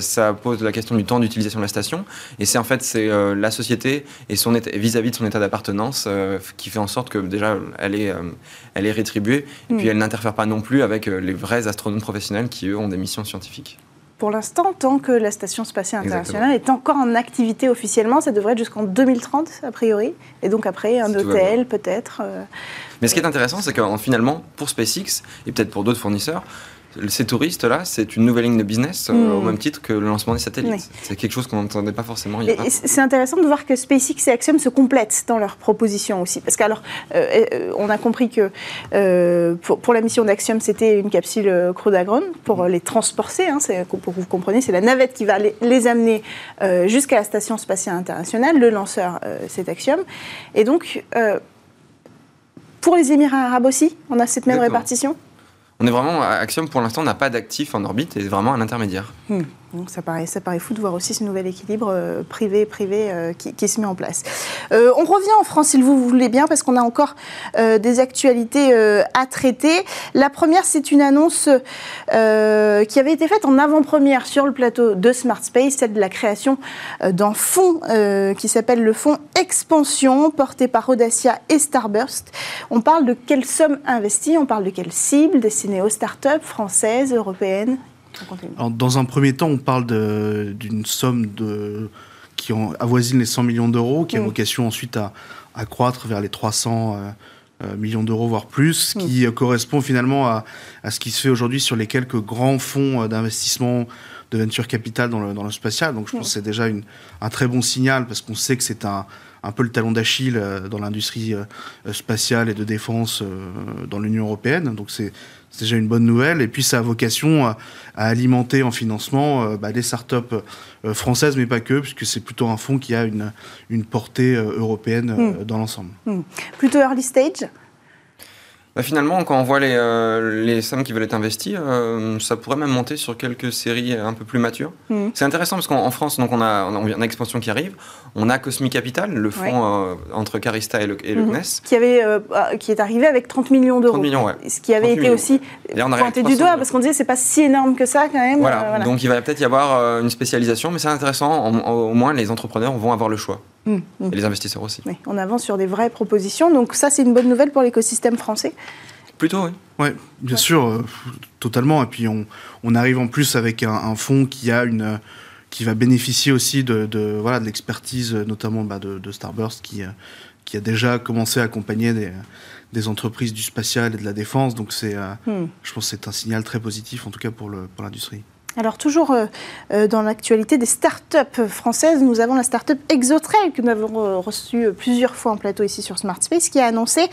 ça pose la question du temps d'utilisation de la station. Et c'est en fait c'est la société et son état- vis-à-vis de son état d'appartenance qui fait en sorte que déjà elle est, elle est rétribuée et Mm. puis elle n'interfère pas non plus avec les vrais astronautes professionnels qui eux ont des missions scientifiques. Pour l'instant, tant que la station spatiale internationale est encore en activité officiellement, ça devrait être jusqu'en 2030 a priori. Et donc après, un Si hôtel peut-être. euh, Mais ce qui est intéressant, c'est que finalement, pour SpaceX et peut-être pour d'autres fournisseurs, ces touristes-là, c'est une nouvelle ligne de business euh, au même titre que le lancement des satellites. Oui. C'est quelque chose qu'on n'entendait pas forcément et c'est intéressant de voir que SpaceX et Axiom se complètent dans leurs propositions aussi. Parce qu'alors, euh, euh, on a compris que euh, pour, pour la mission d'Axiom, c'était une capsule Crew Dragon pour les transporter. hein, pour que vous compreniez, c'est la navette qui va les, les amener jusqu'à la Station spatiale internationale. Le lanceur, c'est Axiom. Et donc, pour les Émirats arabes aussi, on a cette même Exactement. répartition? On est vraiment, Axiom pour l'instant n'a pas d'actif en orbite et est vraiment un intermédiaire. Hmm. Donc ça paraît, ça paraît fou de voir aussi ce nouvel équilibre euh, privé-privé euh, qui, qui se met en place. Euh, on revient en France, si vous voulez bien, parce qu'on a encore euh, des actualités euh, à traiter. La première, c'est une annonce euh, qui avait été faite en avant-première sur le plateau de Smart Space, celle de la création euh, d'un fonds euh, qui s'appelle le fonds Expansion, porté par Audacia et Starburst. On parle de quelle somme investie, on parle de quelle cible destinée aux startups françaises, européennes. Alors, dans un premier temps, on parle d'une somme de, qui en- avoisine les 100 millions d'euros, qui a Mm. vocation ensuite à, à croître vers les 300 euh, euh, millions d'euros, voire plus, ce qui euh, correspond finalement à, à ce qui se fait aujourd'hui sur les quelques grands fonds euh, d'investissement de venture capital dans le, dans le spatial. Donc je pense que c'est déjà une, un très bon signal parce qu'on sait que c'est un, un peu le talon d'Achille euh, dans l'industrie euh, euh, spatiale et de défense dans l'Union européenne. Donc c'est déjà une bonne nouvelle. Et puis ça a vocation à, à alimenter en financement bah, des startups françaises, mais pas que, puisque c'est plutôt un fonds qui a une, une portée européenne euh, dans l'ensemble. Plutôt early stage? Bah, finalement, quand on voit les, euh, les sommes qui veulent être investies, euh, ça pourrait même monter sur quelques séries un peu plus matures. Mhm. C'est intéressant parce qu'en en France, donc on a, on a une expansion qui arrive. On a Cosmic Capital, le fonds Ouais. euh, entre Carista et le, et le. CNES. qui, avait, ah, qui est arrivé avec 30 millions d'euros. 30 millions, ouais. Ce qui avait 30 été millions. aussi là, on pointé du 300. doigt, parce qu'on disait c'est pas si énorme que ça quand même. Voilà. Voilà. donc il va peut-être y avoir une spécialisation, mais c'est intéressant. Au moins, les entrepreneurs vont avoir le choix. Mm, mm. Et les investisseurs aussi. Oui, on avance sur des vraies propositions, donc ça c'est une bonne nouvelle pour l'écosystème français. Plutôt, oui. Ouais, bien sûr, euh, totalement. Et puis on, on arrive en plus avec un, un fonds qui a une qui va bénéficier aussi de, de voilà de l'expertise notamment bah, de, de Starburst qui euh, qui a déjà commencé à accompagner des, des entreprises du spatial et de la défense. Donc c'est euh, Hmm. je pense que c'est un signal très positif en tout cas pour le pour l'industrie. Alors toujours euh, euh, dans l'actualité des startups françaises, nous avons la startup Exotrail que nous avons euh, reçue plusieurs fois en plateau ici sur Smart Space qui a annoncé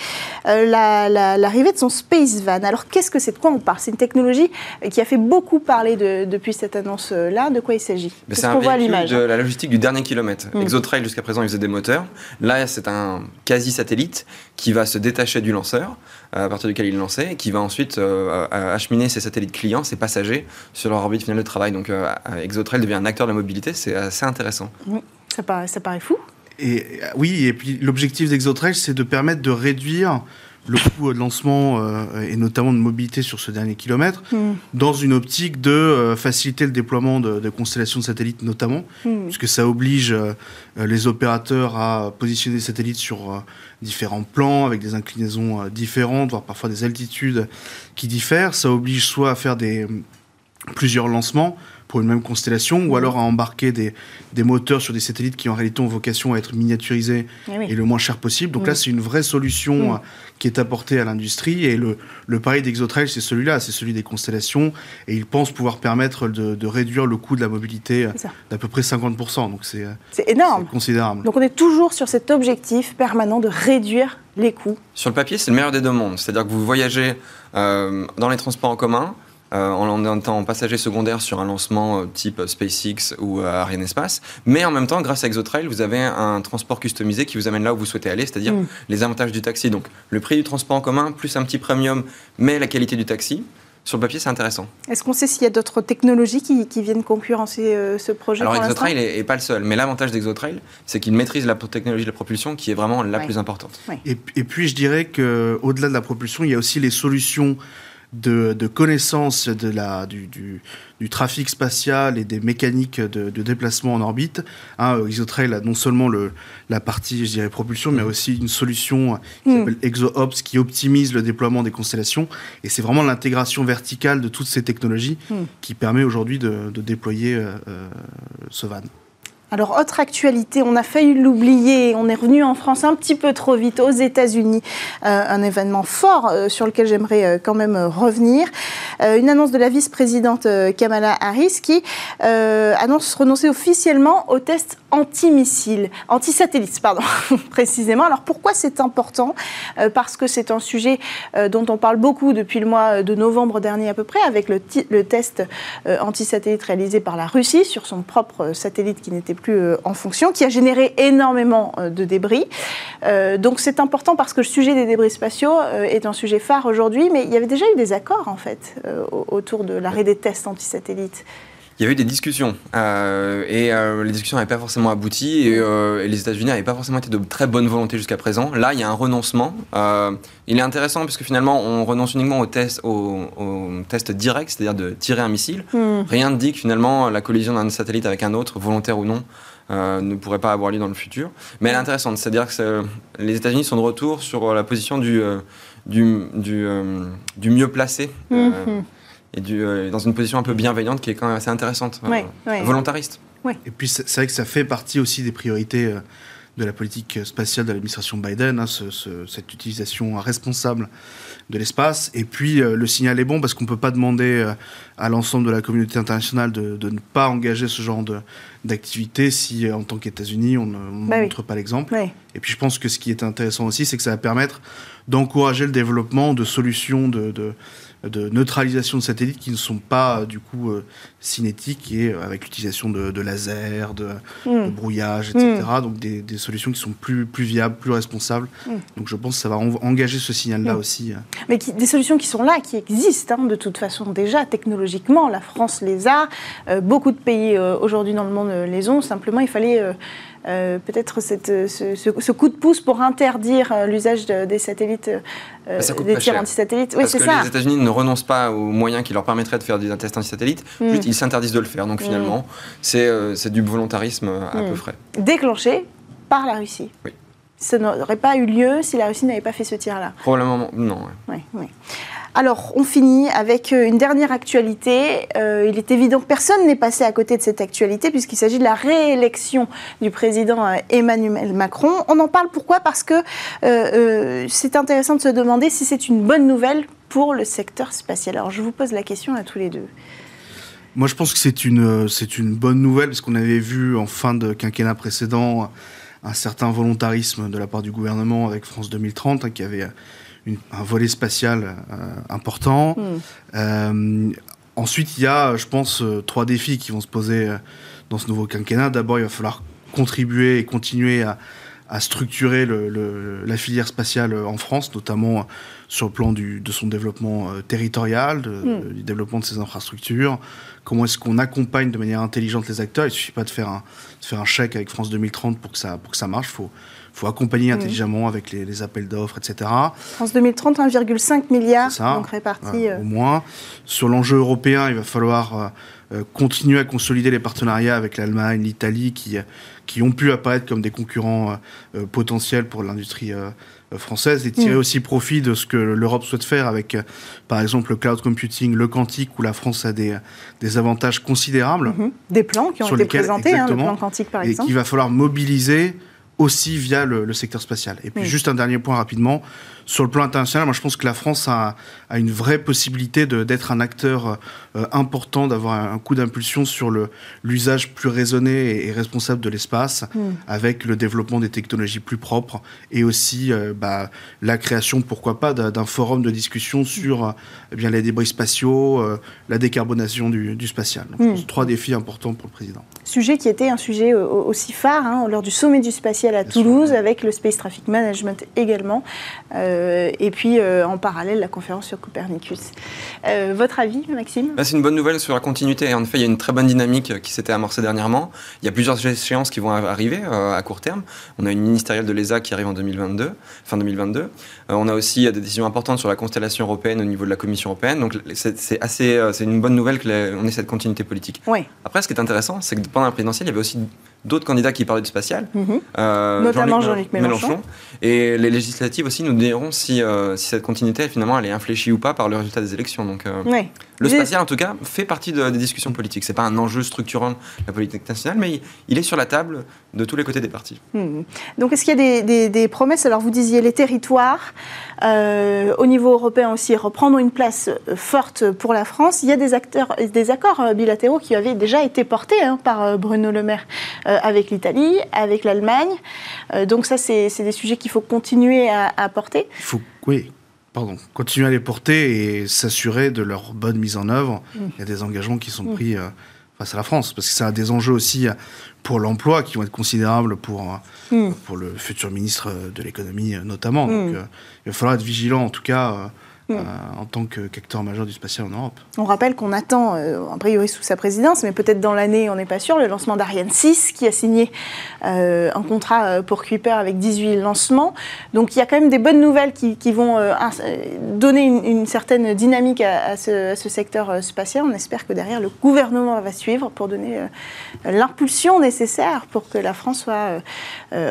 l'arrivée de son Space Van. Alors qu'est-ce que c'est? De quoi on parle? C'est une technologie qui a fait beaucoup parler depuis cette annonce-là. De quoi il s'agit? C'est un voit de la logistique du dernier kilomètre. Mm. Exotrail jusqu'à présent il faisait des moteurs. Là c'est un quasi-satellite qui va se détacher du lanceur à partir duquel il est lancé et qui va ensuite acheminer ses satellites clients, ses passagers sur leur orbite de travail. Donc euh, Exotrail devient un acteur de la mobilité, c'est assez intéressant. Oui, ça paraît, ça paraît fou. Et oui, et puis l'objectif d'Exotrail, c'est de permettre de réduire le coût de lancement euh, et notamment de mobilité sur ce dernier kilomètre, hmm. dans une optique de euh, faciliter le déploiement de, constellations de satellites notamment, hmm. puisque ça oblige les opérateurs à positionner des satellites sur différents plans, avec des inclinaisons différentes, voire parfois des altitudes qui diffèrent. Ça oblige soit à faire des plusieurs lancements pour une même constellation, ou alors à embarquer des, des, moteurs sur des satellites qui en réalité ont vocation à être miniaturisés eh et le moins cher possible. Donc là, c'est une vraie solution euh, qui est apportée à l'industrie. Et le, le pari d'Exotrail, c'est celui-là, c'est celui des constellations. Et ils pensent pouvoir permettre de, de réduire le coût de la mobilité euh, d'à peu près 50%. Donc c'est énorme. considérable. Donc on est toujours sur cet objectif permanent de réduire les coûts. Sur le papier, c'est le meilleur des deux mondes. C'est-à-dire que vous voyagez euh, dans les transports en commun, euh, en étant passager secondaire sur un lancement euh, type SpaceX ou euh, Ariane Espace. Mais en même temps, grâce à Exotrail, vous avez un transport customisé qui vous amène là où vous souhaitez aller, c'est-à-dire mm. les avantages du taxi. Donc le prix du transport en commun, plus un petit premium, mais la qualité du taxi. Sur le papier, c'est intéressant. Est-ce qu'on sait s'il y a d'autres technologies qui, viennent concurrencer ce projet Alors, Exotrail n'est pas le seul, mais l'avantage d'Exotrail, c'est qu'il maîtrise la technologie de la propulsion qui est vraiment la plus importante. Et, et, puis, je dirais qu'au-delà de la propulsion, il y a aussi les solutions de, de connaissance de la, du, du, du, trafic spatial et des mécaniques de, de déplacement en orbite. Hein, Exotrail a non seulement le, la partie, je dirais, propulsion, mais aussi une solution qui mm. s'appelle ExoOps qui optimise le déploiement des constellations. Et c'est vraiment l'intégration verticale de toutes ces technologies mm. qui permet aujourd'hui de, de, déployer euh, euh ce van. Alors, autre actualité, on a failli l'oublier, on est revenu en France un petit peu trop vite, aux États-Unis, euh, un événement fort euh, sur lequel j'aimerais euh, quand même revenir. une annonce de la vice-présidente Kamala Harris qui annonce renoncer officiellement au test anti-missiles, anti-satellites, pardon, [laughs] précisément. Alors, pourquoi c'est important? Parce que c'est un sujet dont on parle beaucoup depuis le mois de novembre dernier à peu près, avec le, test anti-satellite réalisé par la Russie sur son propre satellite qui n'était plus euh, en fonction, qui a généré énormément euh, de débris. Euh, donc c'est important parce que le sujet des débris spatiaux est un sujet phare aujourd'hui, mais il y avait déjà eu des accords en fait autour de l'arrêt des tests anti-satellites il y a eu des discussions euh, et euh, les discussions n'avaient pas forcément abouti et, euh, les États-Unis n'avaient pas forcément été de très bonne volonté jusqu'à présent. Là, il y a un renoncement. il est intéressant puisque finalement, on renonce uniquement au test, au, test direct, c'est-à-dire de tirer un missile. Hmm. Rien ne dit que finalement la collision d'un satellite avec un autre, volontaire ou non, ne pourrait pas avoir lieu dans le futur. Mais elle est intéressante, c'est-à-dire que les États-Unis sont de retour sur la position du, du, du, mieux placé. Hmm et du, euh, dans une position un peu bienveillante qui est quand même assez intéressante, euh, volontariste. Et puis c'est vrai que ça fait partie aussi des priorités euh, de la politique spatiale de l'administration Biden, hein, cette utilisation responsable de l'espace. Et puis le signal est bon parce qu'on ne peut pas demander à l'ensemble de la communauté internationale de, ne pas engager ce genre d'activité si en tant qu'États-Unis on ne bah montre pas l'exemple. Et puis je pense que ce qui est intéressant aussi, c'est que ça va permettre d'encourager le développement de solutions de, de de neutralisation de satellites qui ne sont pas du coup euh, cinétiques et euh, avec l'utilisation de, de lasers, de, hmm. brouillage, etc. Hmm. Donc des, solutions qui sont plus, plus viables, plus responsables. Hmm. Donc je pense que ça va engager ce signal-là aussi. Euh. Mais des solutions qui sont là, qui existent hein, de toute façon déjà technologiquement. La France les a, beaucoup de pays aujourd'hui dans le monde les ont. Simplement, il fallait euh, peut-être ce, ce, coup de pouce pour interdire euh, l'usage des satellites, euh, bah, des tirs anti-satellites. Oui, c'est ça. Les États-Unis ne renoncent pas aux moyens qui leur permettraient de faire des tests anti-satellites, mm. juste ils s'interdisent de le faire. Donc finalement, mm. c'est du volontarisme à peu mm. près. Déclenché par la Russie. Oui. Ça n'aurait pas eu lieu si la Russie n'avait pas fait ce tir-là. Probablement non. Oui, oui. Alors, on finit avec euh, une dernière actualité. Euh, il est évident que personne n'est passé à côté de cette actualité puisqu'il s'agit de la réélection du président euh, Emmanuel Macron. On en parle pourquoi? Parce que c'est intéressant de se demander si c'est une bonne nouvelle pour le secteur spatial. Alors, je vous pose la question à tous les deux. Moi, je pense que c'est une, une bonne nouvelle, parce qu'on avait vu en fin de quinquennat précédent un certain volontarisme de la part du gouvernement avec France 2030, hein, qui avait un volet spatial euh, important. Hmm. Euh, ensuite, il y a, je pense, euh, trois défis qui vont se poser dans ce nouveau quinquennat. D'abord, il va falloir contribuer et continuer à, structurer la filière spatiale en France, notamment sur le plan de son développement territorial, hmm. du développement de ses infrastructures. Comment est-ce qu'on accompagne de manière intelligente les acteurs Il ne suffit pas de faire, un, de faire un chèque avec France 2030 pour que ça, pour que ça marche. Il faut, faut accompagner intelligemment avec les, appels d'offres, etc. France 2030, 1,5 milliard, donc répartis. Euh. Au moins. Sur l'enjeu européen, il va falloir euh, euh, continuer à consolider les partenariats avec l'Allemagne, l'Italie, qui, qui ont pu apparaître comme des concurrents potentiels pour l'industrie française et tirer mm. aussi profit de ce que l'Europe souhaite faire avec, par exemple, le cloud computing, le quantique, où la France a des, des avantages considérables. Mm-hmm. Des plans qui ont été présentés, hein, le plan quantique par exemple. Et qu'il va falloir mobiliser aussi via le, secteur spatial. Et puis juste un dernier point rapidement, sur le plan international, moi je pense que la France a, a une vraie possibilité d'être un acteur euh, important, d'avoir un coup d'impulsion sur l'usage plus raisonné et, responsable de l'espace, hmm. avec le développement des technologies plus propres et aussi euh, bah, la création, pourquoi pas, d'un forum de discussion sur eh bien, les débris spatiaux, euh, la décarbonation du, du spatial. Donc, hmm. trois défis importants pour le président. Sujet qui était un sujet aussi phare hein, lors du sommet du spatial à Toulouse, avec le Space Traffic Management également. Euh, et puis euh, en parallèle la conférence sur Copernicus. Euh, votre avis, Maxime? Bah, C'est une bonne nouvelle sur la continuité. En effet, il y a une très bonne dynamique qui s'était amorcée dernièrement. Il y a plusieurs échéances qui vont arriver à court terme. On a une ministérielle de l'ESA qui arrive en 2022, fin 2022. on a aussi des décisions importantes sur la constellation européenne au niveau de la Commission européenne. Donc c'est assez, c'est une bonne nouvelle qu'on ait cette continuité politique. Après, ce qui est intéressant, c'est que pendant la présidentielle, il y avait aussi d'autres candidats qui parlaient du spatial, mhm. notamment Jean-Luc Mélenchon. Et les législatives aussi nous diront si, euh, si cette continuité, finalement, elle est infléchie ou pas par le résultat des élections. Donc, euh, le spatial, en tout cas, fait partie des discussions politiques. C'est pas un enjeu structurant de la politique nationale, mais il, est sur la table de tous les côtés des partis. Hmm. Donc, est-ce qu'il y a des, des, promesses? Alors, vous disiez les territoires, euh, au niveau européen aussi, reprendre une place forte pour la France. Il y a des, acteurs, des accords bilatéraux qui avaient déjà été portés hein, par Bruno Le Maire avec l'Italie, avec l'Allemagne. donc, ça, c'est des sujets qu'il faut continuer à, à porter. Il faut, oui, pardon, continuer à les porter et s'assurer de leur bonne mise en œuvre. Mm. Il y a des engagements qui sont pris euh, face à la France, parce que ça a des enjeux aussi euh, pour l'emploi qui vont être considérables pour, euh, mm. pour le futur ministre de l'économie notamment. Donc il va falloir être vigilant en tout cas euh, en tant qu'acteur majeur du spatial en Europe. On rappelle qu'on attend, euh, a priori sous sa présidence, mais peut-être dans l'année, on n'est pas sûr, le lancement d'Ariane 6, qui a signé euh, un contrat pour Kuiper avec 18 lancements. Donc il y a quand même des bonnes nouvelles qui, vont donner une, certaine dynamique à, ce, secteur spatial. On espère que derrière, le gouvernement va suivre pour donner l'impulsion nécessaire pour que la France soit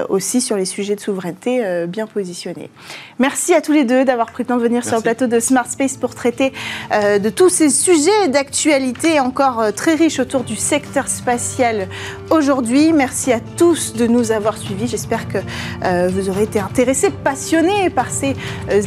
aussi sur les sujets de souveraineté bien positionnée. Merci à tous les deux d'avoir pris le temps de venir sur le plateau de Smart Space pour traiter euh, de tous ces sujets d'actualité encore euh, très riches autour du secteur spatial aujourd'hui. Merci à tous de nous avoir suivis. J'espère que euh, vous aurez été intéressés, passionnés par ces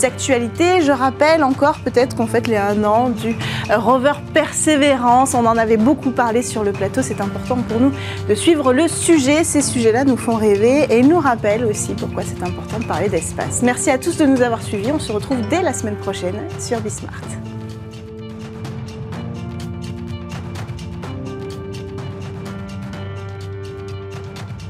actualités. Je rappelle encore peut-être qu'on fête les un an du rover Persévérance. On en avait beaucoup parlé sur le plateau. C'est important pour nous de suivre le sujet. Ces sujets-là nous font rêver et nous rappellent aussi pourquoi c'est important de parler d'espace. Merci à tous de nous avoir suivis. On se retrouve dès la semaine prochaine sur Bismart.